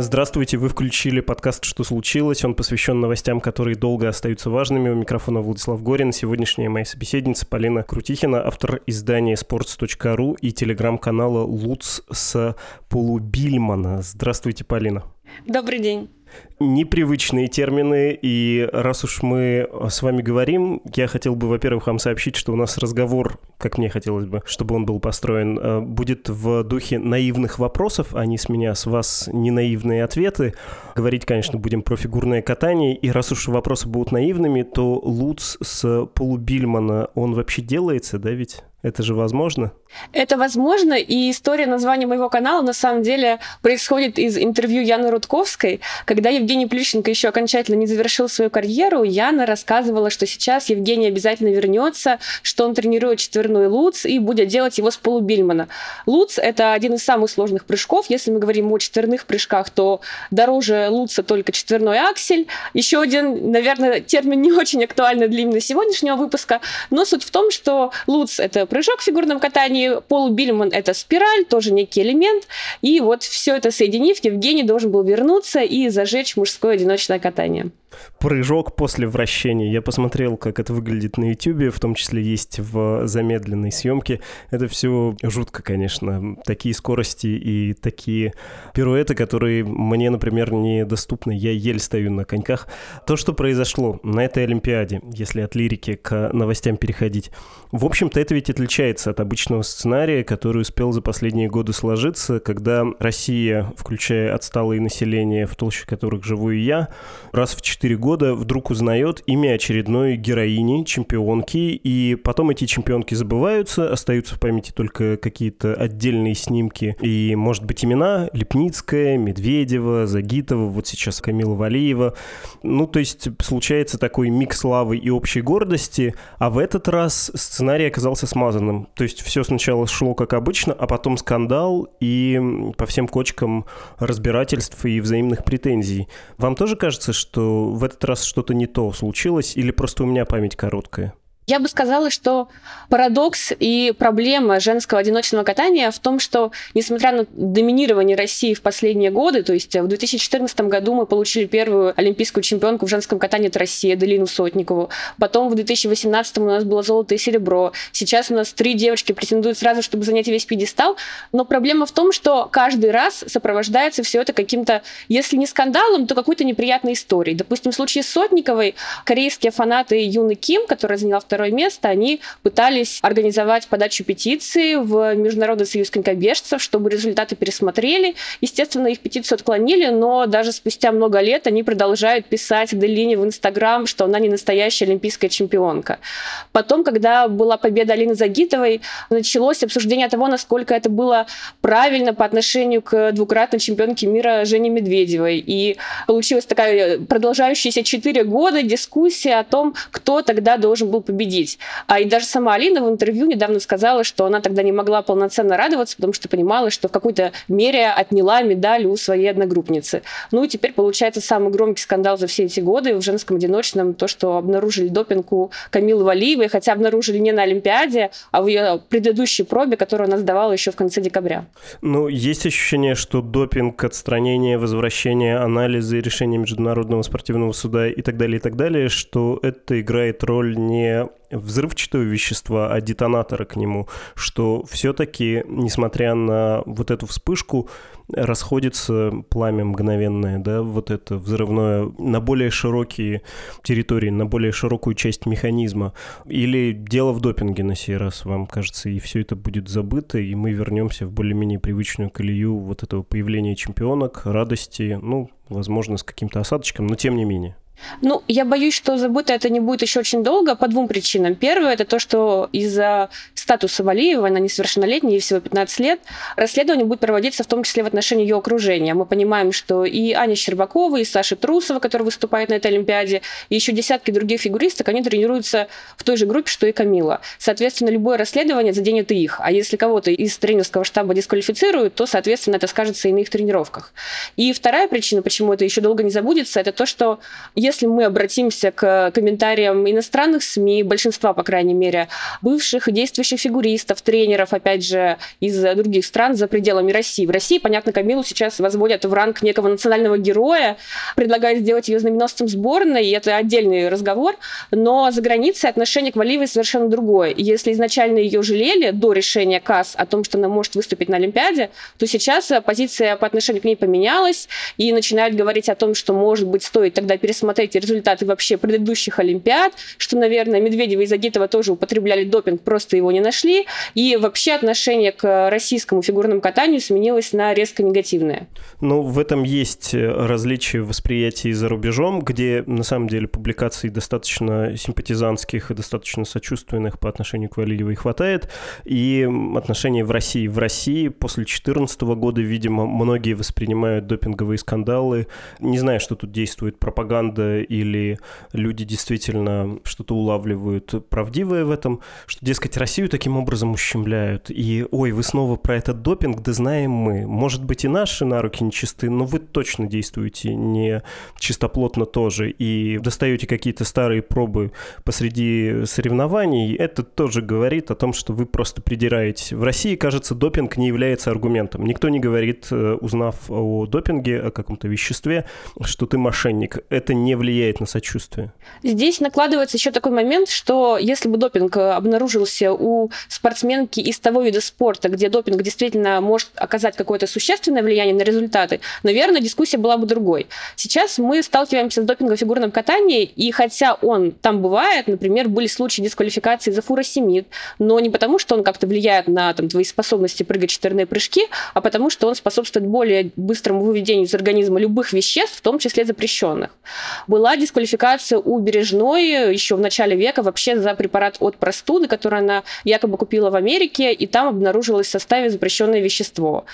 Здравствуйте, вы включили подкаст «Что случилось?». Он посвящен новостям, которые долго остаются важными. У микрофона Владислав Горин. Сегодняшняя моя собеседница Полина Крутихина, автор издания sports.ru и телеграм-канала «Луц» с Полубильмана. Здравствуйте, Полина. Добрый день непривычные термины, и раз уж мы с вами говорим, я хотел бы, во-первых, вам сообщить, что у нас разговор, как мне хотелось бы, чтобы он был построен, э, будет в духе наивных вопросов, а не с меня, с вас не наивные ответы. Говорить, конечно, будем про фигурное катание, и раз уж вопросы будут наивными, то Луц с полубильмана, он вообще делается, да ведь? Это же возможно? Это возможно, и история названия моего канала на самом деле происходит из интервью Яны Рудковской. Когда Евгений Плющенко еще окончательно не завершил свою карьеру, Яна рассказывала, что сейчас Евгений обязательно вернется, что он тренирует четверной луц и будет делать его с полубильмана. Луц — это один из самых сложных прыжков. Если мы говорим о четверных прыжках, то дороже луца только четверной аксель. Еще один, наверное, термин не очень актуальный для именно сегодняшнего выпуска, но суть в том, что луц — это прыжок в фигурном катании, Пол Бильман это спираль, тоже некий элемент. И вот все это соединив, Евгений должен был вернуться и зажечь мужское одиночное катание прыжок после вращения. Я посмотрел, как это выглядит на YouTube, в том числе есть в замедленной съемке. Это все жутко, конечно. Такие скорости и такие пируэты, которые мне, например, недоступны. Я еле стою на коньках. То, что произошло на этой Олимпиаде, если от лирики к новостям переходить, в общем-то, это ведь отличается от обычного сценария, который успел за последние годы сложиться, когда Россия, включая отсталые население, в толще которых живу и я, раз в 4 года вдруг узнает имя очередной героини, чемпионки, и потом эти чемпионки забываются, остаются в памяти только какие-то отдельные снимки и, может быть, имена Лепницкая, Медведева, Загитова, вот сейчас Камила Валиева. Ну, то есть случается такой микс славы и общей гордости, а в этот раз сценарий оказался смазанным. То есть все сначала шло как обычно, а потом скандал и по всем кочкам разбирательств и взаимных претензий. Вам тоже кажется, что в этот раз что-то не то случилось, или просто у меня память короткая? Я бы сказала, что парадокс и проблема женского одиночного катания в том, что, несмотря на доминирование России в последние годы, то есть в 2014 году мы получили первую олимпийскую чемпионку в женском катании, это Россия, Делину Сотникову. Потом в 2018 у нас было золото и серебро. Сейчас у нас три девочки претендуют сразу, чтобы занять весь пьедестал. Но проблема в том, что каждый раз сопровождается все это каким-то, если не скандалом, то какой-то неприятной историей. Допустим, в случае с Сотниковой корейские фанаты Юны Ким, которая заняла второй второе место, они пытались организовать подачу петиции в Международный союз конькобежцев, чтобы результаты пересмотрели. Естественно, их петицию отклонили, но даже спустя много лет они продолжают писать Делине в Инстаграм, что она не настоящая олимпийская чемпионка. Потом, когда была победа Алины Загитовой, началось обсуждение того, насколько это было правильно по отношению к двукратной чемпионке мира Жене Медведевой. И получилась такая продолжающаяся четыре года дискуссия о том, кто тогда должен был победить победить. А и даже сама Алина в интервью недавно сказала, что она тогда не могла полноценно радоваться, потому что понимала, что в какой-то мере отняла медаль у своей одногруппницы. Ну и теперь получается самый громкий скандал за все эти годы в женском одиночном, то, что обнаружили допинг у Камилы Валиевой, хотя обнаружили не на Олимпиаде, а в ее предыдущей пробе, которую она сдавала еще в конце декабря. Ну, есть ощущение, что допинг, отстранение, возвращение, анализы, решения Международного спортивного суда и так далее, и так далее, что это играет роль не взрывчатого вещества, а детонатора к нему, что все-таки, несмотря на вот эту вспышку, расходится пламя мгновенное, да, вот это взрывное на более широкие территории, на более широкую часть механизма. Или дело в допинге на сей раз, вам кажется, и все это будет забыто, и мы вернемся в более-менее привычную колею вот этого появления чемпионок, радости, ну, возможно, с каким-то осадочком, но тем не менее. Ну, я боюсь, что забыто это не будет еще очень долго по двум причинам. Первое – это то, что из-за статуса Валиева, она несовершеннолетняя, ей всего 15 лет, расследование будет проводиться в том числе в отношении ее окружения. Мы понимаем, что и Аня Щербакова, и Саша Трусова, которая выступает на этой Олимпиаде, и еще десятки других фигуристок, они тренируются в той же группе, что и Камила. Соответственно, любое расследование заденет и их. А если кого-то из тренерского штаба дисквалифицируют, то, соответственно, это скажется и на их тренировках. И вторая причина, почему это еще долго не забудется, это то, что если мы обратимся к комментариям иностранных СМИ, большинства, по крайней мере, бывших и действующих фигуристов, тренеров, опять же, из других стран за пределами России. В России, понятно, Камилу сейчас возводят в ранг некого национального героя, предлагают сделать ее знаменосцем сборной, и это отдельный разговор, но за границей отношение к Валиевой совершенно другое. Если изначально ее жалели до решения КАС о том, что она может выступить на Олимпиаде, то сейчас позиция по отношению к ней поменялась, и начинают говорить о том, что, может быть, стоит тогда пересмотреть результаты вообще предыдущих Олимпиад, что, наверное, Медведева и Загитова тоже употребляли допинг, просто его не нашли, и вообще отношение к российскому фигурному катанию сменилось на резко негативное. Ну, в этом есть различие восприятий за рубежом, где на самом деле публикаций достаточно симпатизантских и достаточно сочувственных по отношению к Валиевой хватает, и отношения в России. В России после 2014 года, видимо, многие воспринимают допинговые скандалы, не знаю, что тут действует пропаганда или люди действительно что-то улавливают правдивое в этом, что, дескать, Россию таким образом ущемляют. И, ой, вы снова про этот допинг, да знаем мы. Может быть, и наши на руки нечисты, но вы точно действуете не чистоплотно тоже. И достаете какие-то старые пробы посреди соревнований. Это тоже говорит о том, что вы просто придираетесь. В России, кажется, допинг не является аргументом. Никто не говорит, э, узнав о допинге, о каком-то веществе, что ты мошенник. Это не влияет на сочувствие. Здесь накладывается еще такой момент, что если бы допинг обнаружился у спортсменки из того вида спорта, где допинг действительно может оказать какое-то существенное влияние на результаты, наверное, дискуссия была бы другой. Сейчас мы сталкиваемся с допингом в фигурном катании, и хотя он там бывает, например, были случаи дисквалификации за фуросемид, но не потому, что он как-то влияет на там, твои способности прыгать четверные прыжки, а потому что он способствует более быстрому выведению из организма любых веществ, в том числе запрещенных. Была дисквалификация у Бережной еще в начале века вообще за препарат от простуды, который она якобы купила в Америке, и там обнаружилось в составе запрещенное вещество.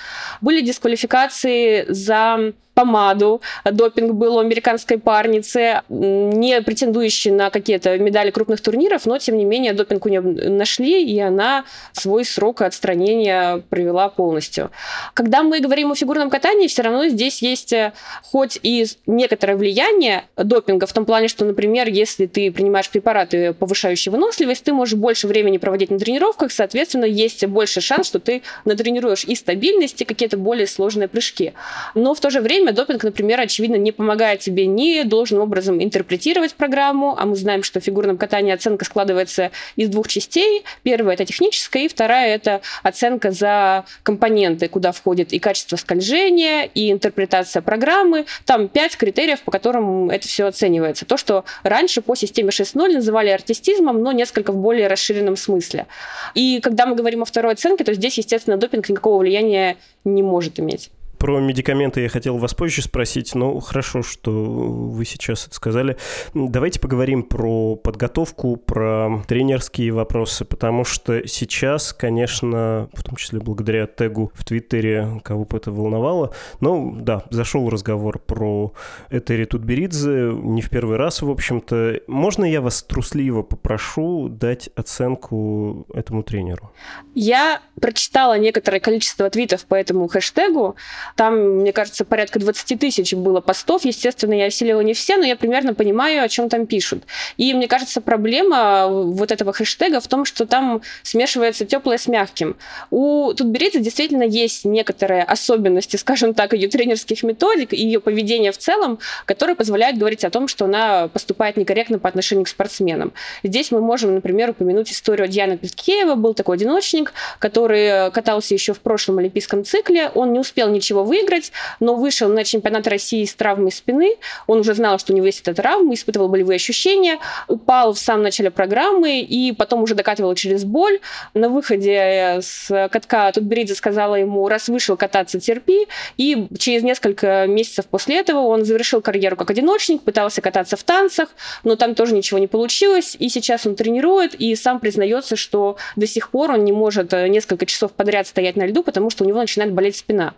Были дисквалификации за помаду. Допинг был у американской парницы, не претендующей на какие-то медали крупных турниров, но, тем не менее, допинг у нее нашли, и она свой срок отстранения провела полностью. Когда мы говорим о фигурном катании, все равно здесь есть э, хоть и некоторое влияние допинга в том плане, что, например, если ты принимаешь препараты, повышающие выносливость, ты можешь больше времени проводить на тренировках, соответственно, есть больше шанс, что ты натренируешь и стабильность, и какие-то более сложные прыжки. Но в то же время время допинг, например, очевидно, не помогает тебе ни должным образом интерпретировать программу, а мы знаем, что в фигурном катании оценка складывается из двух частей. Первая — это техническая, и вторая — это оценка за компоненты, куда входит и качество скольжения, и интерпретация программы. Там пять критериев, по которым это все оценивается. То, что раньше по системе 6.0 называли артистизмом, но несколько в более расширенном смысле. И когда мы говорим о второй оценке, то здесь, естественно, допинг никакого влияния не может иметь. Про медикаменты я хотел вас позже спросить, но хорошо, что вы сейчас это сказали. Давайте поговорим про подготовку, про тренерские вопросы, потому что сейчас, конечно, в том числе благодаря тегу в Твиттере, кого бы это волновало, но да, зашел разговор про Этери Тутберидзе не в первый раз, в общем-то. Можно я вас трусливо попрошу дать оценку этому тренеру? Я прочитала некоторое количество твитов по этому хэштегу. Там, мне кажется, порядка 20 тысяч было постов. Естественно, я осилила не все, но я примерно понимаю, о чем там пишут. И мне кажется, проблема вот этого хэштега в том, что там смешивается теплое с мягким. У Тутберидзе действительно есть некоторые особенности, скажем так, ее тренерских методик и ее поведения в целом, которые позволяют говорить о том, что она поступает некорректно по отношению к спортсменам. Здесь мы можем, например, упомянуть историю Дианы Петкеева. Был такой одиночник, который катался еще в прошлом олимпийском цикле. Он не успел ничего выиграть, но вышел на чемпионат России с травмой спины. Он уже знал, что у него есть эта травма, испытывал болевые ощущения, упал в самом начале программы и потом уже докатывал через боль. На выходе с катка Тутберидзе сказала ему, раз вышел кататься, терпи. И через несколько месяцев после этого он завершил карьеру как одиночник, пытался кататься в танцах, но там тоже ничего не получилось. И сейчас он тренирует и сам признается, что до сих пор он не может несколько часов подряд стоять на льду, потому что у него начинает болеть спина.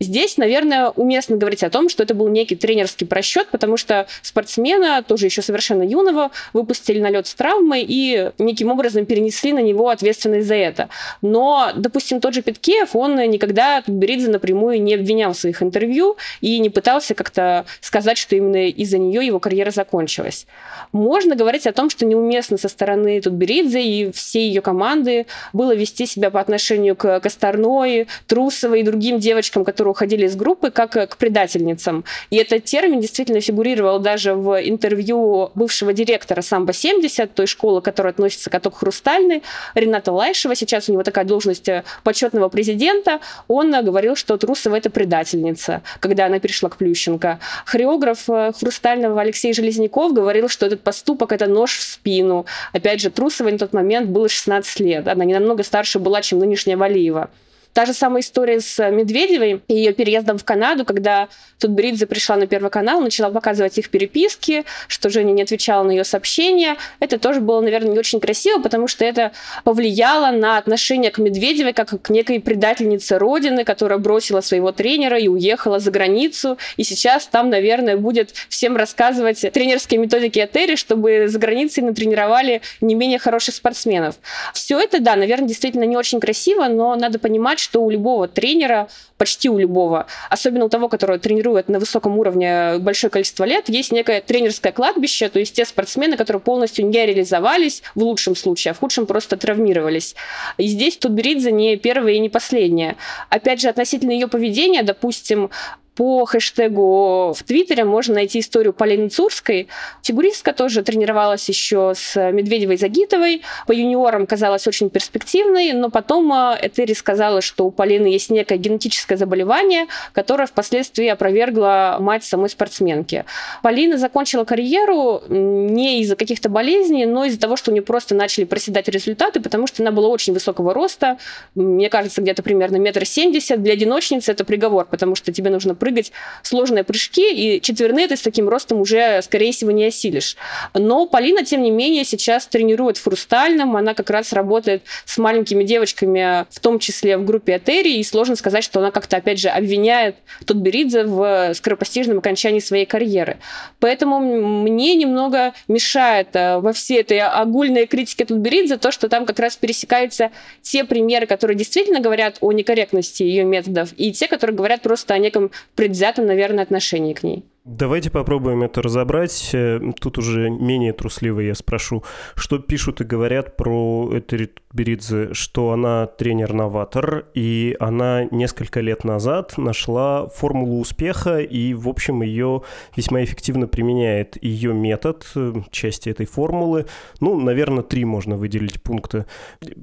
Здесь, наверное, уместно говорить о том, что это был некий тренерский просчет, потому что спортсмена, тоже еще совершенно юного, выпустили на лед с травмой и неким образом перенесли на него ответственность за это. Но, допустим, тот же Петкеев, он никогда Тутберидзе напрямую не обвинял в своих интервью и не пытался как-то сказать, что именно из-за нее его карьера закончилась. Можно говорить о том, что неуместно со стороны Тутберидзе и всей ее команды было вести себя по отношению к Косторной, Трусовой и другим девочкам, которые которые уходили из группы, как э, к предательницам. И этот термин действительно фигурировал даже в интервью бывшего директора «Самбо-70», той школы, которая относится к каток «Хрустальный», Рената Лайшева, сейчас у него такая должность э, почетного президента, он э, говорил, что Трусова — это предательница, когда она перешла к Плющенко. Хореограф «Хрустального» Алексей Железняков говорил, что этот поступок — это нож в спину. Опять же, Трусова на тот момент было 16 лет. Она не намного старше была, чем нынешняя Валиева. Та же самая история с Медведевой и ее переездом в Канаду, когда тут Бридзе пришла на Первый канал, начала показывать их переписки, что Женя не отвечала на ее сообщения. Это тоже было, наверное, не очень красиво, потому что это повлияло на отношение к Медведевой как к некой предательнице Родины, которая бросила своего тренера и уехала за границу. И сейчас там, наверное, будет всем рассказывать тренерские методики Этери, чтобы за границей натренировали не менее хороших спортсменов. Все это, да, наверное, действительно не очень красиво, но надо понимать, что у любого тренера, почти у любого, особенно у того, который тренирует на высоком уровне большое количество лет, есть некое тренерское кладбище, то есть те спортсмены, которые полностью не реализовались в лучшем случае, а в худшем просто травмировались. И здесь Тутберидзе не первая и не последняя. Опять же, относительно ее поведения, допустим, по хэштегу в Твиттере можно найти историю Полины Цурской. Фигуристка тоже тренировалась еще с Медведевой Загитовой. По юниорам казалась очень перспективной, но потом э, Этери сказала, что у Полины есть некое генетическое заболевание, которое впоследствии опровергла мать самой спортсменки. Полина закончила карьеру не из-за каких-то болезней, но из-за того, что у нее просто начали проседать результаты, потому что она была очень высокого роста, мне кажется, где-то примерно метр семьдесят. Для одиночницы это приговор, потому что тебе нужно прыгать сложные прыжки, и четверные ты с таким ростом уже, скорее всего, не осилишь. Но Полина, тем не менее, сейчас тренирует в Хрустальном, она как раз работает с маленькими девочками, в том числе в группе Атери, и сложно сказать, что она как-то, опять же, обвиняет Тутберидзе в скоропостижном окончании своей карьеры. Поэтому мне немного мешает э, во всей этой огульной критике Тутберидзе то, что там как раз пересекаются те примеры, которые действительно говорят о некорректности ее методов, и те, которые говорят просто о неком предвзятом, наверное, отношении к ней. Давайте попробуем это разобрать. Э, тут уже менее трусливо я спрошу, что пишут и говорят про Этери Беридзе, что она тренер-новатор, и она несколько лет назад нашла формулу успеха и, в общем, ее весьма эффективно применяет. Ее метод, э, части этой формулы, ну, наверное, три можно выделить пункта.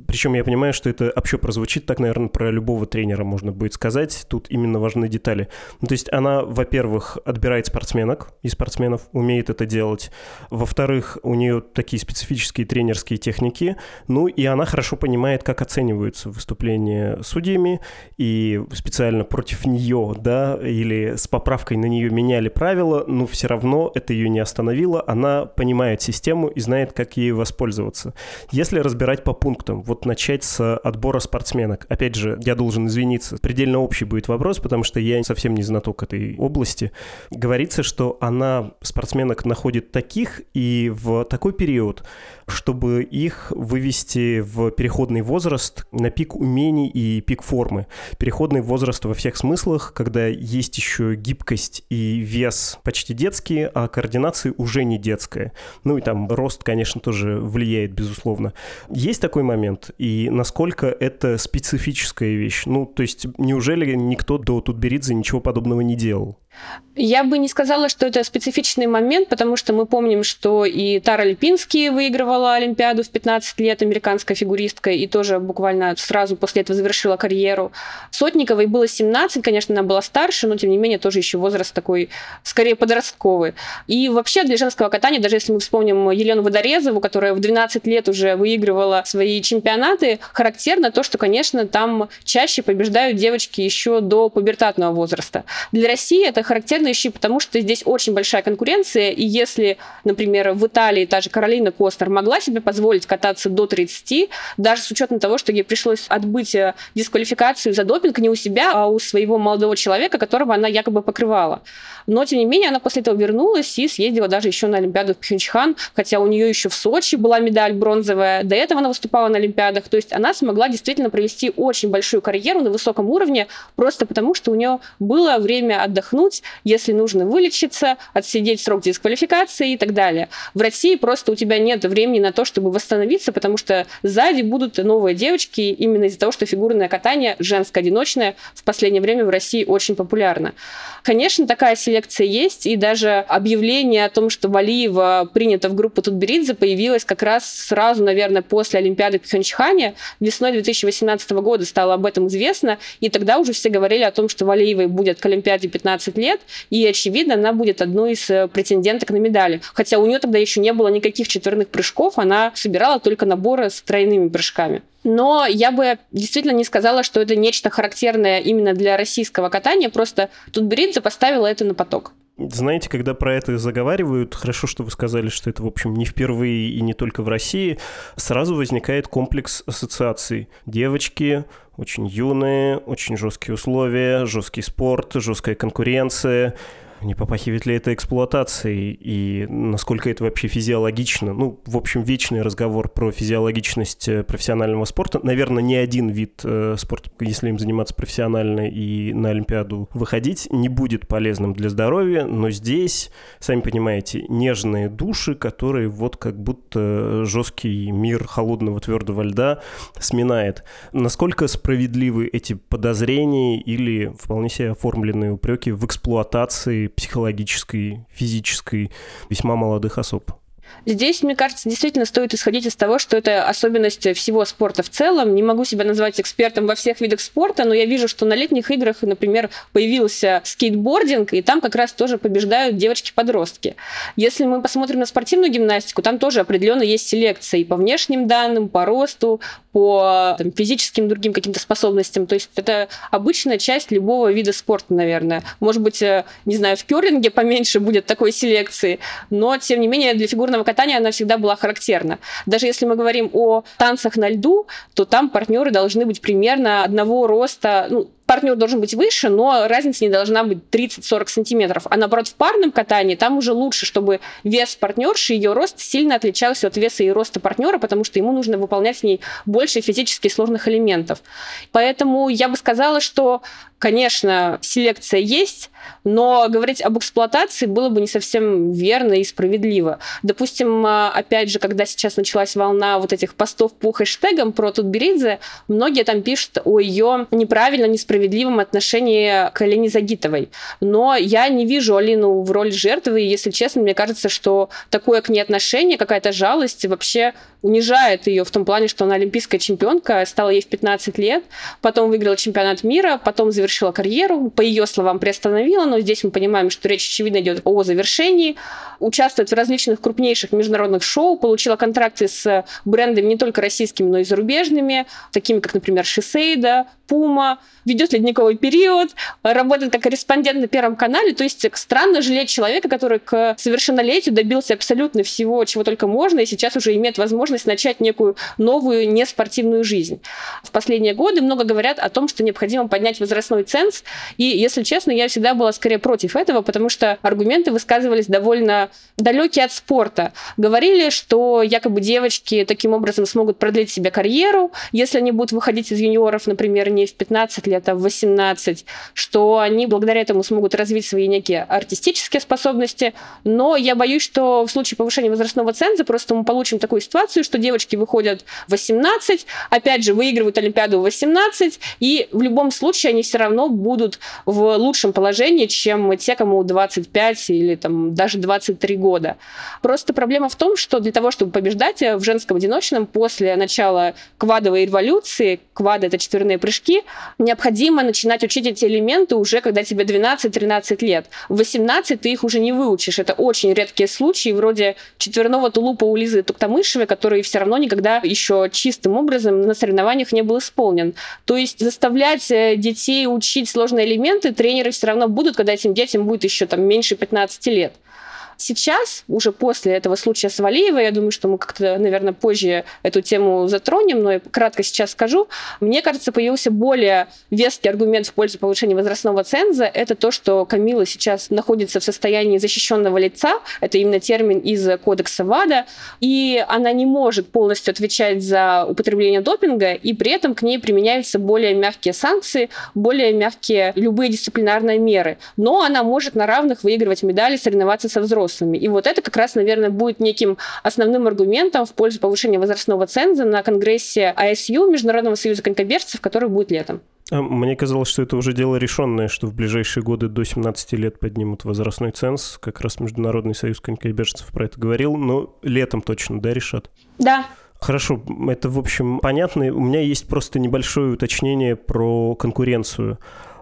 Причем я понимаю, что это вообще прозвучит так, наверное, про любого тренера можно будет сказать. Тут именно важны детали. Ну, то есть она, во-первых, отбирает спортсменок и спортсменов, умеет это делать. Во-вторых, у нее такие специфические тренерские техники. Ну и она хорошо понимает, как оцениваются выступления судьями. И специально против нее, да, или с поправкой на нее меняли правила, но все равно это ее не остановило. Она понимает систему и знает, как ей воспользоваться. Если разбирать по пунктам, вот начать с отбора спортсменок. Опять же, я должен извиниться, предельно общий будет вопрос, потому что я совсем не знаток этой области. Говорить говорится, что она спортсменок находит таких и в такой период, чтобы их вывести в переходный возраст на пик умений и пик формы. Переходный возраст во всех смыслах, когда есть еще гибкость и вес почти детские, а координация уже не детская. Ну и там рост, конечно, тоже влияет, безусловно. Есть такой момент, и насколько это специфическая вещь? Ну, то есть, неужели никто до Тутберидзе ничего подобного не делал? Я бы не сказала, что это специфичный момент, потому что мы помним, что и Тара Липинский выигрывала Олимпиаду в 15 лет, американская фигуристка, и тоже буквально сразу после этого завершила карьеру. Сотниковой было 17, конечно, она была старше, но тем не менее тоже еще возраст такой, скорее подростковый. И вообще для женского катания, даже если мы вспомним Елену Водорезову, которая в 12 лет уже выигрывала свои чемпионаты, характерно то, что, конечно, там чаще побеждают девочки еще до пубертатного возраста. Для России это характерно еще потому, что здесь очень большая конкуренция, и если, например, в Италии та же Каролина Костер могла себе позволить кататься до 30, даже с учетом того, что ей пришлось отбыть э, дисквалификацию за допинг не у себя, а у своего молодого человека, которого она якобы покрывала. Но, тем не менее, она после этого вернулась и съездила даже еще на Олимпиаду в Пхенчхан, хотя у нее еще в Сочи была медаль бронзовая, до этого она выступала на Олимпиадах. То есть она смогла действительно провести очень большую карьеру на высоком уровне, просто потому что у нее было время отдохнуть, если нужно вылечиться, отсидеть срок дисквалификации и так далее. В России просто у тебя нет времени на то, чтобы восстановиться, потому что сзади будут новые девочки, именно из-за того, что фигурное катание женское одиночное в последнее время в России очень популярно. Конечно, такая селекция есть, и даже объявление о том, что Валиева принята в группу Тутберидзе, появилось как раз сразу, наверное, после Олимпиады в Пхенчхане. Весной 2018 года стало об этом известно, и тогда уже все говорили о том, что Валиевой будет к Олимпиаде 15 лет, и, очевидно, она будет одной из э, претенденток на медали. Хотя у нее тогда еще не было никаких четверных прыжков, она собирала только наборы с тройными прыжками. Но я бы действительно не сказала, что это нечто характерное именно для российского катания, просто тут Бридзе поставила это на поток. Знаете, когда про это заговаривают, хорошо, что вы сказали, что это, в общем, не впервые и не только в России, сразу возникает комплекс ассоциаций. Девочки, очень юные, очень жесткие условия, жесткий спорт, жесткая конкуренция, не попахивает ли это эксплуатацией и насколько это вообще физиологично? Ну, в общем, вечный разговор про физиологичность э, профессионального спорта. Наверное, ни один вид э, спорта, если им заниматься профессионально и на Олимпиаду выходить, не будет полезным для здоровья, но здесь, сами понимаете, нежные души, которые вот как будто жесткий мир холодного твердого льда сминает. Насколько справедливы эти подозрения или вполне себе оформленные упреки в эксплуатации психологической, физической весьма молодых особ. Здесь, мне кажется, действительно стоит исходить из того, что это особенность всего спорта в целом. Не могу себя назвать экспертом во всех видах спорта, но я вижу, что на летних играх, например, появился скейтбординг, и там как раз тоже побеждают девочки-подростки. Если мы посмотрим на спортивную гимнастику, там тоже определенно есть селекция и по внешним данным, по росту, по там, физическим другим каким-то способностям. То есть это обычная часть любого вида спорта, наверное. Может быть, э, не знаю, в керлинге поменьше будет такой селекции, но, тем не менее, для фигурного катания она всегда была характерна. Даже если мы говорим о танцах на льду, то там партнеры должны быть примерно одного роста, ну, партнер должен быть выше, но разница не должна быть 30-40 сантиметров. А наоборот, в парном катании там уже лучше, чтобы вес партнерши, ее рост сильно отличался от веса и роста партнера, потому что ему нужно выполнять с ней больше физически сложных элементов. Поэтому я бы сказала, что конечно, селекция есть, но говорить об эксплуатации было бы не совсем верно и справедливо. Допустим, а, опять же, когда сейчас началась волна вот этих постов по хэштегам про Тутберидзе, многие там пишут о ее неправильно, несправедливом отношении к Алине Загитовой. Но я не вижу Алину в роли жертвы, и, если честно, мне кажется, что такое к ней отношение, какая-то жалость вообще унижает ее в том плане, что она олимпийская чемпионка, стала ей в 15 лет, потом выиграла чемпионат мира, потом завершила карьеру, по ее словам, приостановила, но здесь мы понимаем, что речь, очевидно, идет о завершении, участвует в различных крупнейших международных шоу, получила контракты с брендами не только российскими, но и зарубежными, такими как, например, Шисейда, Пума, ведет ледниковый период, работает как корреспондент на Первом канале. То есть странно жалеть человека, который к совершеннолетию добился абсолютно всего, чего только можно, и сейчас уже имеет возможность начать некую новую неспортивную жизнь. В последние годы много говорят о том, что необходимо поднять возрастной ценз, и, если честно, я всегда была скорее против этого, потому что аргументы высказывались довольно далекие от спорта. Говорили, что якобы девочки таким образом смогут продлить себе карьеру, если они будут выходить из юниоров, например, не в 15 лет, в 18, что они благодаря этому смогут развить свои некие артистические способности. Но я боюсь, что в случае повышения возрастного ценза просто мы получим такую ситуацию, что девочки выходят в 18, опять же, выигрывают Олимпиаду в 18, и в любом случае они все равно будут в лучшем положении, чем те, кому 25 или там даже 23 года. Просто проблема в том, что для того, чтобы побеждать в женском одиночном после начала квадовой революции, квады — это четверные прыжки, необходимо начинать учить эти элементы уже, когда тебе 12-13 лет. В 18 ты их уже не выучишь. Это очень редкие случаи, вроде четверного тулупа у Лизы Туктамышевой, который все равно никогда еще чистым образом на соревнованиях не был исполнен. То есть заставлять э, детей учить сложные элементы тренеры все равно будут, когда этим детям будет еще там меньше 15 лет. Сейчас, уже после этого случая с Валиевой, я думаю, что мы как-то, наверное, позже эту тему затронем, но я кратко сейчас скажу. Мне кажется, появился более веский аргумент в пользу повышения возрастного ценза. Это то, что Камила сейчас находится в состоянии защищенного лица. Это именно термин из кодекса ВАДА. И она не может полностью отвечать за употребление допинга, и при этом к ней применяются более мягкие санкции, более мягкие любые дисциплинарные меры. Но она может на равных выигрывать медали, соревноваться со взрослыми взрослыми. И вот это как раз, наверное, будет неким основным аргументом в пользу повышения возрастного ценза на конгрессе АСЮ, Международного союза конькобежцев, который будет летом. А мне казалось, что это уже дело решенное, что в ближайшие годы до 17 лет поднимут возрастной ценз. Как раз Международный союз конькобежцев про это говорил, но летом точно, да, решат? Да, Хорошо, это, в общем, понятно. У меня есть просто небольшое уточнение про конкуренцию.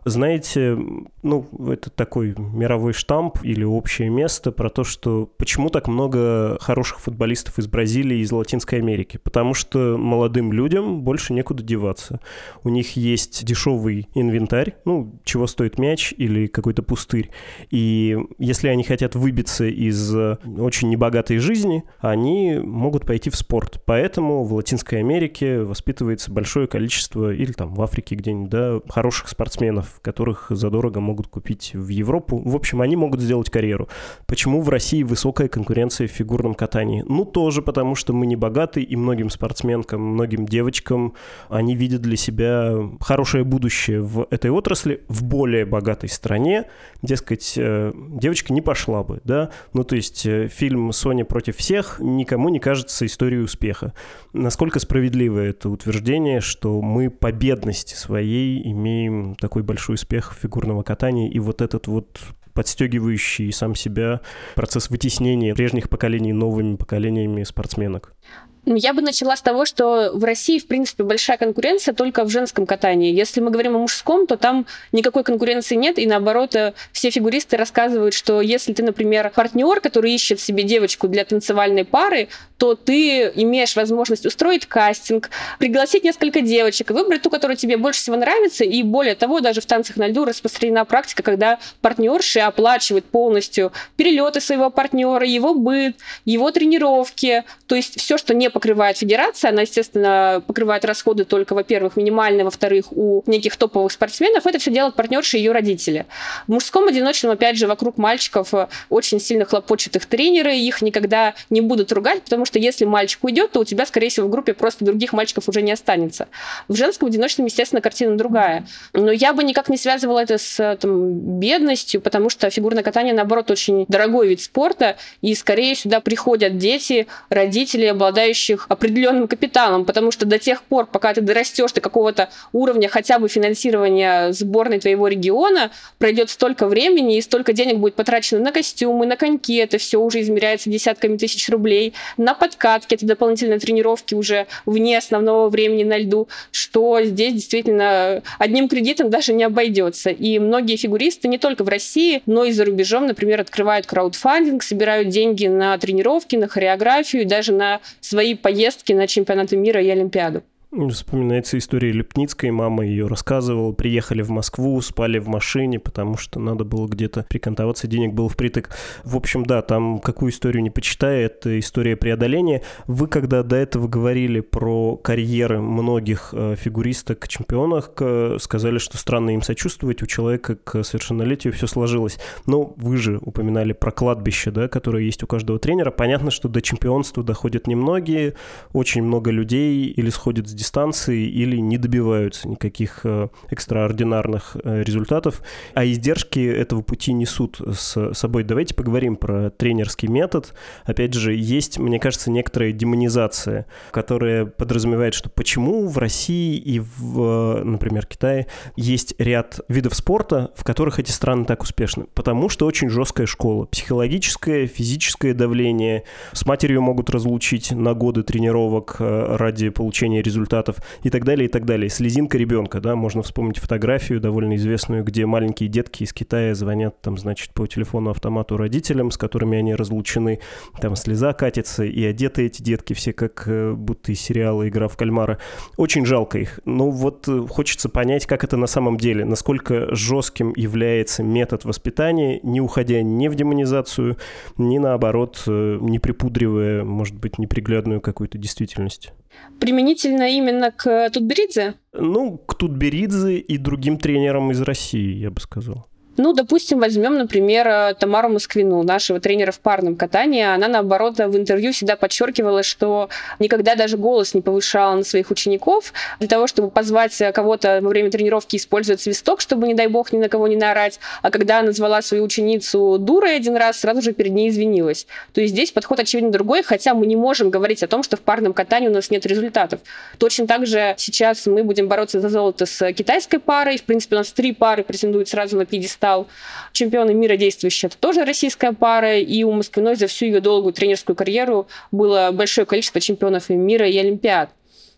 Знаете, ну, это такой мировой штамп или общее место про то, что почему так много хороших футболистов из Бразилии и из Латинской Америки. Потому что молодым людям больше некуда деваться. У них есть дешевый инвентарь, ну, чего стоит мяч или какой-то пустырь. И если они хотят выбиться из очень небогатой жизни, они могут пойти в спорт. Поэтому в Латинской Америке воспитывается большое количество, или там в Африке где-нибудь, да, хороших спортсменов, которых задорого могут купить в Европу. В общем, они могут сделать карьеру. Почему в России высокая конкуренция в фигурном катании? Ну, тоже потому, что мы не богаты, и многим спортсменкам, многим девочкам они видят для себя хорошее будущее в этой отрасли, в более богатой стране. Дескать, э, девочка не пошла бы, да? Ну, то есть э, фильм «Соня против всех» никому не кажется историей успеха. Насколько справедливо это утверждение, что мы по бедности своей имеем такой большой успех фигурного катания, и вот этот вот подстегивающий сам себя процесс вытеснения прежних поколений новыми поколениями спортсменок. Ну, я бы начала с того, что в России, в принципе, большая конкуренция только в женском катании. Если мы говорим о мужском, то там никакой конкуренции нет, и наоборот, э, все фигуристы рассказывают, что если ты, например, партнер, который ищет себе девочку для танцевальной пары, то ты имеешь возможность устроить кастинг, пригласить несколько девочек, выбрать ту, которая тебе больше всего нравится, и более того, даже в танцах на льду распространена практика, когда партнерши оплачивают полностью перелеты своего партнера, его быт, его тренировки, то есть все, что не покрывает федерация, она, естественно, покрывает расходы только, во-первых, минимальные, во-вторых, у неких топовых спортсменов, это все делают партнерши и ее родители. В мужском одиночном, опять же, вокруг мальчиков очень сильно хлопочут их тренеры, их никогда не будут ругать, потому что если мальчик уйдет, то у тебя, скорее всего, в группе просто других мальчиков уже не останется. В женском одиночном, естественно, картина другая. Но я бы никак не связывала это с там, бедностью, потому что фигурное катание, наоборот, очень дорогой вид спорта, и скорее сюда приходят дети, родители, обладающих определенным капиталом, потому что до тех пор, пока ты дорастешь до какого-то уровня хотя бы финансирования сборной твоего региона, пройдет столько времени и столько денег будет потрачено на костюмы, на коньки, это все уже измеряется десятками тысяч рублей, на подкатки, это дополнительные тренировки уже вне основного времени на льду, что здесь действительно одним кредитом даже не обойдется. И многие фигуристы не только в России, но и за рубежом, например, открывают краудфандинг, собирают деньги на тренировки, на хореографию, даже на свои поездки на чемпионаты мира и Олимпиаду. Вспоминается история Лепницкой, мама ее рассказывала. Приехали в Москву, спали в машине, потому что надо было где-то прикантоваться, денег было впритык. В общем, да, там какую историю не почитай, это история преодоления. Вы когда до этого говорили про карьеры многих э, фигуристок, чемпионах, сказали, что странно им сочувствовать, у человека к совершеннолетию все сложилось. Но вы же упоминали про кладбище, да, которое есть у каждого тренера. Понятно, что до чемпионства доходят немногие, очень много людей или сходят с дистанции или не добиваются никаких э, экстраординарных э, результатов, а издержки этого пути несут с собой. Давайте поговорим про тренерский метод. Опять же, есть, мне кажется, некоторая демонизация, которая подразумевает, что почему в России и в, например, Китае есть ряд видов спорта, в которых эти страны так успешны. Потому что очень жесткая школа. Психологическое, физическое давление. С матерью могут разлучить на годы тренировок э, ради получения результатов и так далее, и так далее. Слезинка ребенка, да, можно вспомнить фотографию довольно известную, где маленькие детки из Китая звонят там, значит, по телефону автомату родителям, с которыми они разлучены, там слеза катится, и одеты эти детки все как э, будто из сериала «Игра в кальмара». Очень жалко их. Но вот э, хочется понять, как это на самом деле, насколько жестким является метод воспитания, не уходя ни в демонизацию, ни наоборот, не припудривая, может быть, неприглядную какую-то действительность. Применительно именно к Тутберидзе? Ну, к Тутберидзе и другим тренерам из России, я бы сказал. Ну, допустим, возьмем, например, э, Тамару Москвину, нашего тренера в парном катании. Она, наоборот, в интервью всегда подчеркивала, что никогда даже голос не повышала на своих учеников для того, чтобы позвать кого-то во время тренировки использовать свисток, чтобы, не дай бог, ни на кого не наорать. А когда назвала свою ученицу дурой один раз, сразу же перед ней извинилась. То есть здесь подход очевидно другой, хотя мы не можем говорить о том, что в парном катании у нас нет результатов. Точно так же сейчас мы будем бороться за золото с китайской парой. В принципе, у нас три пары претендуют сразу на пьедестал стал чемпионом мира действующий. Это тоже российская пара, и у Москвиной за всю ее долгую тренерскую карьеру было большое количество чемпионов мира и Олимпиад.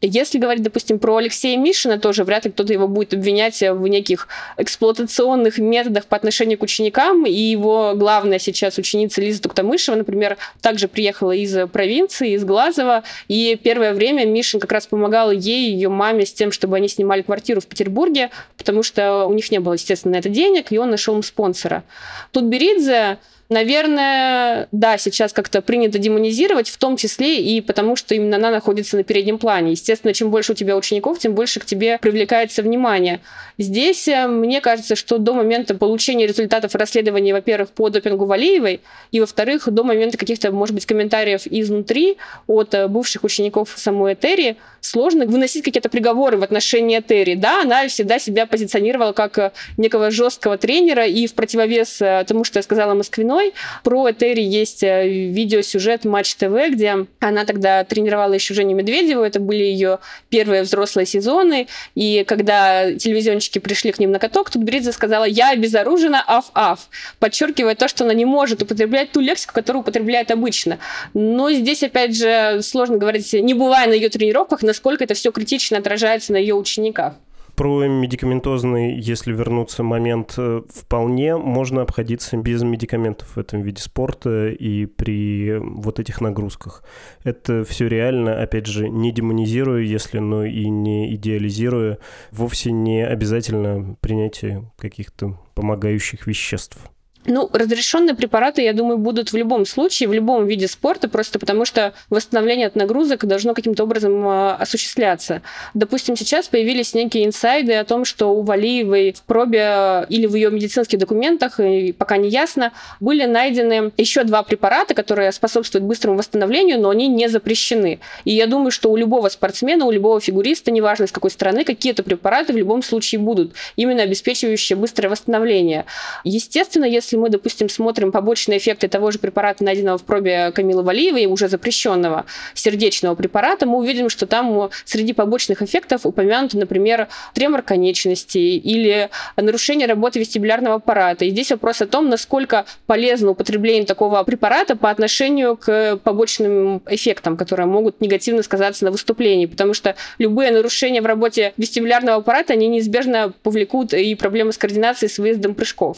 Если говорить, допустим, про Алексея Мишина, тоже вряд ли кто-то его будет обвинять в неких эксплуатационных методах по отношению к ученикам. И его главная сейчас ученица Лиза Туктамышева, например, также приехала из провинции, из Глазова. И первое время Мишин как раз помогал ей ее маме с тем, чтобы они снимали квартиру в Петербурге, потому что у них не было, естественно, на это денег, и он нашел им спонсора. Тут Беридзе Наверное, да, сейчас как-то принято демонизировать, в том числе и потому, что именно она находится на переднем плане. Естественно, чем больше у тебя учеников, тем больше к тебе привлекается внимание. Здесь э, мне кажется, что до момента получения результатов расследования, во-первых, по допингу Валиевой, и, во-вторых, до момента каких-то, может быть, комментариев изнутри от э, бывших учеников самой Этери, сложно выносить какие-то приговоры в отношении Этери. Да, она всегда себя позиционировала как э, некого жесткого тренера, и в противовес тому, что я сказала Москвиной. Про Этери есть э, видеосюжет Матч ТВ, где она тогда тренировала еще Женю Медведеву. Это были ее первые взрослые сезоны. И когда телевизионщики пришли к ним на каток, тут Бридзе сказала «Я обезоружена, аф-аф», подчеркивая то, что она не может употреблять ту лексику, которую употребляет обычно. Но здесь, опять же, сложно говорить, не бывая на ее тренировках, насколько это все критично отражается на ее учениках. Про медикаментозный, если вернуться момент, э, вполне можно обходиться без медикаментов в этом виде спорта и при вот этих нагрузках. Это все реально, опять же, не демонизируя, если, но и не идеализируя, вовсе не обязательно принятие каких-то помогающих веществ. Ну, разрешенные препараты, я думаю, будут в любом случае, в любом виде спорта, просто потому что восстановление от нагрузок должно каким-то образом э, осуществляться. Допустим, сейчас появились некие инсайды о том, что у Валиевой в пробе или в ее медицинских документах, пока не ясно, были найдены еще два препарата, которые способствуют быстрому восстановлению, но они не запрещены. И я думаю, что у любого спортсмена, у любого фигуриста, неважно из какой страны, какие-то препараты в любом случае будут, именно обеспечивающие быстрое восстановление. Естественно, если если мы, допустим, смотрим побочные эффекты того же препарата, найденного в пробе Камилы Валиевой, уже запрещенного сердечного препарата, мы увидим, что там среди побочных эффектов упомянуты, например, тремор конечностей или нарушение работы вестибулярного аппарата. И здесь вопрос о том, насколько полезно употребление такого препарата по отношению к побочным эффектам, которые могут негативно сказаться на выступлении, потому что любые нарушения в работе вестибулярного аппарата, они неизбежно повлекут и проблемы с координацией с выездом прыжков.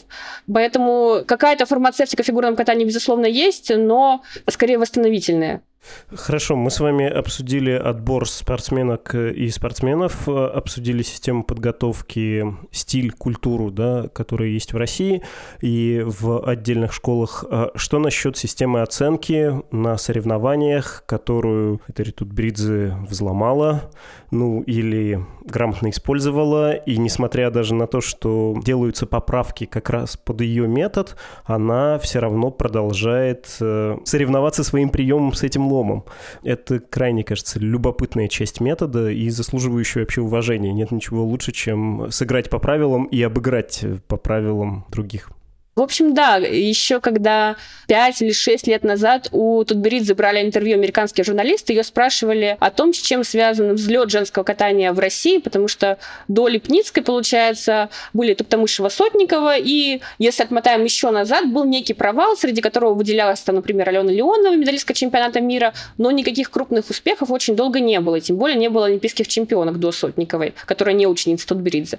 Поэтому какая-то фармацевтика в фигурном катании, безусловно, есть, но скорее восстановительная. Хорошо, мы с вами обсудили отбор спортсменок и спортсменов, обсудили систему подготовки, стиль, культуру, да, которая есть в России и в отдельных школах. А что насчет системы оценки на соревнованиях, которую это Ритут Бридзе взломала? ну, или грамотно использовала, и несмотря даже на то, что делаются поправки как раз под ее метод, она все равно продолжает э, соревноваться своим приемом с этим переломом. Это крайне, кажется, любопытная часть метода и заслуживающая вообще уважения. Нет ничего лучше, чем сыграть по правилам и обыграть по правилам других. В общем, да, еще когда 5 или 6 лет назад у Тутберидзе забрали интервью американские журналисты, ее спрашивали о том, с чем связан взлет женского катания в России, потому что до Липницкой, получается, были Туптамышева Сотникова, и если отмотаем еще назад, был некий провал, среди которого выделялась, там, например, Алена Леонова, медалистка чемпионата мира, но никаких крупных успехов очень долго не было, тем более не было олимпийских чемпионок до Сотниковой, которая не ученица Тутберидзе.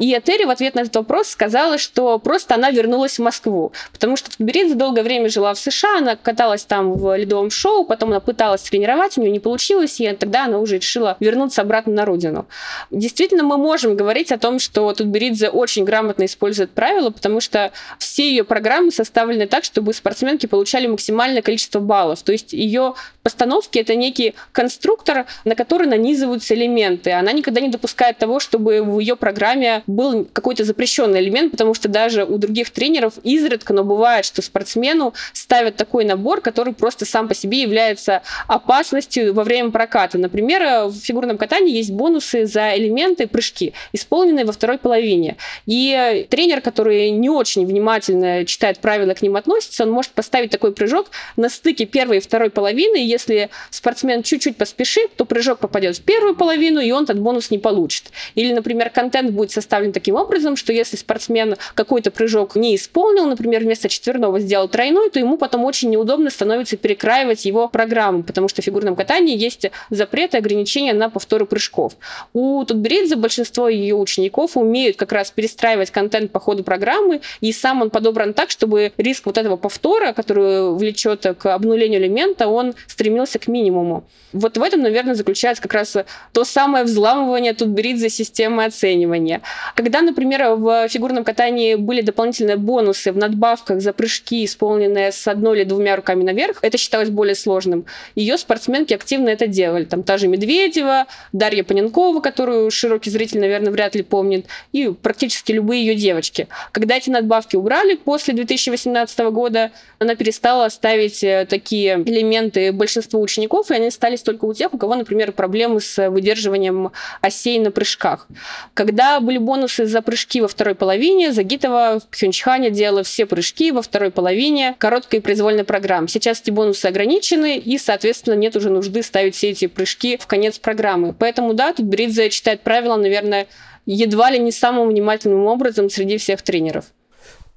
И Этери в ответ на этот вопрос сказала, что просто она вернулась вернулась в Москву, потому что Беридзе долгое время жила в США, она каталась там в ледовом шоу, потом она пыталась тренировать, у нее не получилось, и тогда она уже решила вернуться обратно на родину. Действительно, мы можем говорить о том, что Тутберидзе очень грамотно использует правила, потому что все ее программы составлены так, чтобы спортсменки получали максимальное количество баллов. То есть ее постановки это некий конструктор, на который нанизываются элементы. Она никогда не допускает того, чтобы в ее программе был какой-то запрещенный элемент, потому что даже у других тренеров тренеров изредка, но бывает, что спортсмену ставят такой набор, который просто сам по себе является опасностью во время проката. Например, в фигурном катании есть бонусы за элементы прыжки, исполненные во второй половине. И тренер, который не очень внимательно читает правила, к ним относится, он может поставить такой прыжок на стыке первой и второй половины. И если спортсмен чуть-чуть поспешит, то прыжок попадет в первую половину, и он этот бонус не получит. Или, например, контент будет составлен таким образом, что если спортсмен какой-то прыжок не исполнит, исполнил, например, вместо четверного сделал тройной, то ему потом очень неудобно становится перекраивать его программу, потому что в фигурном катании есть запреты, ограничения на повторы прыжков. У Тутберидзе большинство ее учеников умеют как раз перестраивать контент по ходу программы, и сам он подобран так, чтобы риск вот этого повтора, который влечет к обнулению элемента, он стремился к минимуму. Вот в этом, наверное, заключается как раз то самое взламывание Тутберидзе системы оценивания. Когда, например, в фигурном катании были дополнительные бонусы, бонусы в надбавках за прыжки, исполненные с одной или двумя руками наверх, это считалось более сложным. Ее спортсменки активно это делали. Там та же Медведева, Дарья Паненкова, которую широкий зритель, наверное, вряд ли помнит, и практически любые ее девочки. Когда эти надбавки убрали после 2018 года, она перестала ставить э, такие элементы большинству учеников, и они остались только у тех, у кого, например, проблемы с выдерживанием осей на прыжках. Когда были бонусы за прыжки во второй половине, Загитова в Пхенчхане делала все прыжки во второй половине короткой произвольной программы. Сейчас эти бонусы ограничены, и, соответственно, нет уже нужды ставить все эти прыжки в конец программы. Поэтому, да, тут Бридзе читает правила, наверное, едва ли не самым внимательным образом среди всех тренеров.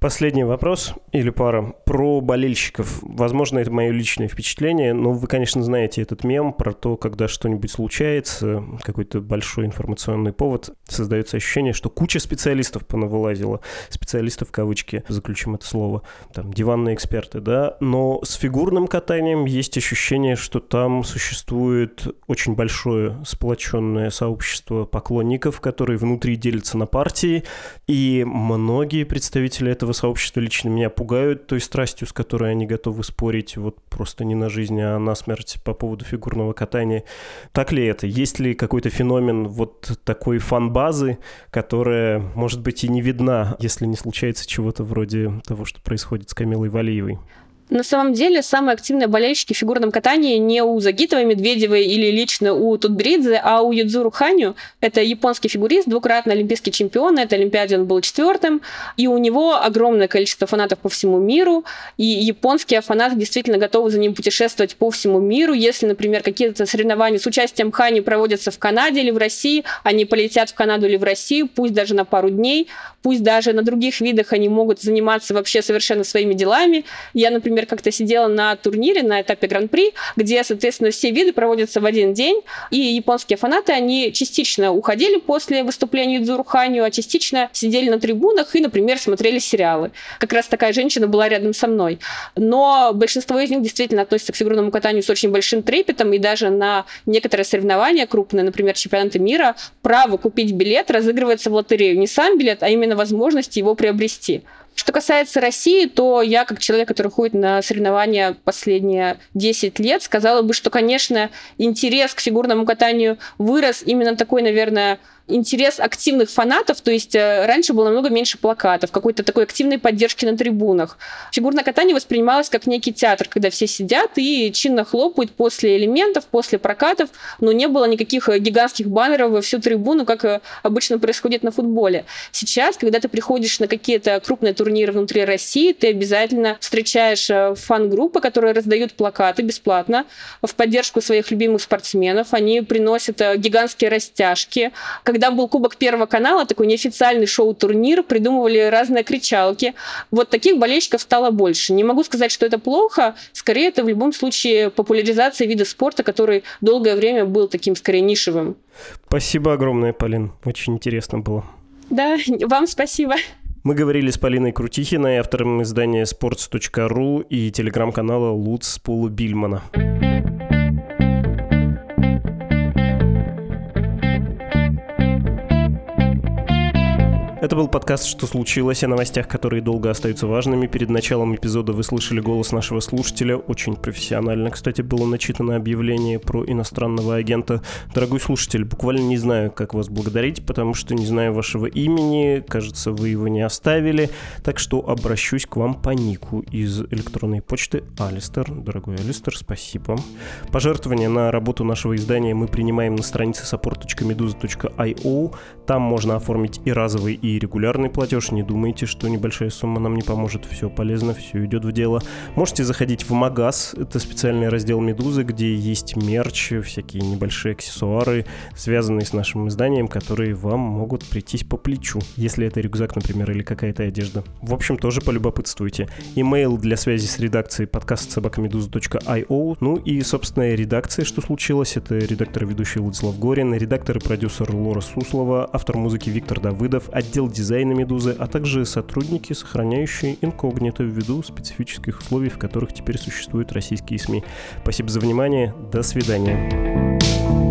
Последний вопрос или пара про болельщиков. Возможно, это мое личное впечатление, но вы, конечно, знаете этот мем про то, когда что-нибудь случается, какой-то большой информационный повод, создается ощущение, что куча специалистов понавылазила. Специалистов в кавычки, заключим это слово. Там диванные эксперты, да. Но с фигурным катанием есть ощущение, что там существует очень большое сплоченное сообщество поклонников, которые внутри делятся на партии, и многие представители этого сообщества лично меня пугают той страстью, с которой они готовы спорить вот просто не на жизнь, а на смерть по поводу фигурного катания. Так ли это? Есть ли какой-то феномен вот такой фан-базы, которая, может быть, и не видна, если не случается чего-то вроде того, что происходит с Камилой Валиевой? На самом деле, самые активные болельщики в фигурном катании не у Загитовой, Медведевой или лично у Тутбридзе, а у Юдзуру Ханю. Это японский фигурист, двукратный олимпийский чемпион. На этой Олимпиаде он был четвертым. И у него огромное количество фанатов по всему миру. И японские фанаты действительно готовы за ним путешествовать по всему миру. Если, например, какие-то соревнования с участием Хани проводятся в Канаде или в России, они полетят в Канаду или в Россию, пусть даже на пару дней, пусть даже на других видах они могут заниматься вообще совершенно своими делами. Я, например, например, как-то сидела на турнире на этапе Гран-при, где, соответственно, все виды проводятся в один день, и японские фанаты, они частично уходили после выступления Идзуру Ханю, а частично сидели на трибунах и, например, смотрели сериалы. Как раз такая женщина была рядом со мной. Но большинство из них действительно относятся к фигурному катанию с очень большим трепетом, и даже на некоторые соревнования крупные, например, чемпионаты мира, право купить билет разыгрывается в лотерею. Не сам билет, а именно возможность его приобрести. Что касается России, то я, как человек, который ходит на соревнования последние 10 лет, сказала бы, что, конечно, интерес к фигурному катанию вырос именно такой, наверное, интерес активных фанатов, то есть э, раньше было намного меньше плакатов, какой-то такой активной поддержки на трибунах. Фигурное катание воспринималось как некий театр, когда все сидят и чинно хлопают после элементов, после прокатов, но не было никаких э, гигантских баннеров во всю трибуну, как э, обычно происходит на футболе. Сейчас, когда ты приходишь на какие-то крупные турниры внутри России, ты обязательно встречаешь фан-группы, которые раздают плакаты бесплатно в поддержку своих любимых спортсменов. Они приносят гигантские растяжки, когда был Кубок Первого канала, такой неофициальный шоу-турнир, придумывали разные кричалки. Вот таких болельщиков стало больше. Не могу сказать, что это плохо. Скорее, это в любом случае популяризация вида спорта, который долгое время был таким, скорее, нишевым. Спасибо огромное, Полин. Очень интересно было. Да, вам спасибо. Мы говорили с Полиной Крутихиной, автором издания sports.ru и телеграм-канала Луц Полу Бильмана. Это был подкаст «Что случилось?» о новостях, которые долго остаются важными. Перед началом эпизода вы слышали голос нашего слушателя. Очень профессионально, кстати, было начитано объявление про иностранного агента. Дорогой слушатель, буквально не знаю, как вас благодарить, потому что не знаю вашего имени. Кажется, вы его не оставили. Так что обращусь к вам по нику из электронной почты Алистер. Дорогой Алистер, спасибо. Пожертвования на работу нашего издания мы принимаем на странице support.meduza.io. Там можно оформить и разовый, регулярный платеж. Не думайте, что небольшая сумма нам не поможет. Все полезно, все идет в дело. Можете заходить в Магаз. Это специальный раздел Медузы, где есть мерч, всякие небольшие аксессуары, связанные с нашим изданием, которые вам могут прийтись по плечу, если это рюкзак, например, или какая-то одежда. В общем, тоже полюбопытствуйте. Имейл для связи с редакцией подкаст собакамедуза.io. Ну и, собственно, редакция, что случилось, это редактор и ведущий Владислав Горин, редактор и продюсер Лора Суслова, автор музыки Виктор Давыдов, отдел отдел дизайна «Медузы», а также сотрудники, сохраняющие инкогнито ввиду специфических условий, в которых теперь существуют российские СМИ. Спасибо за внимание. До свидания.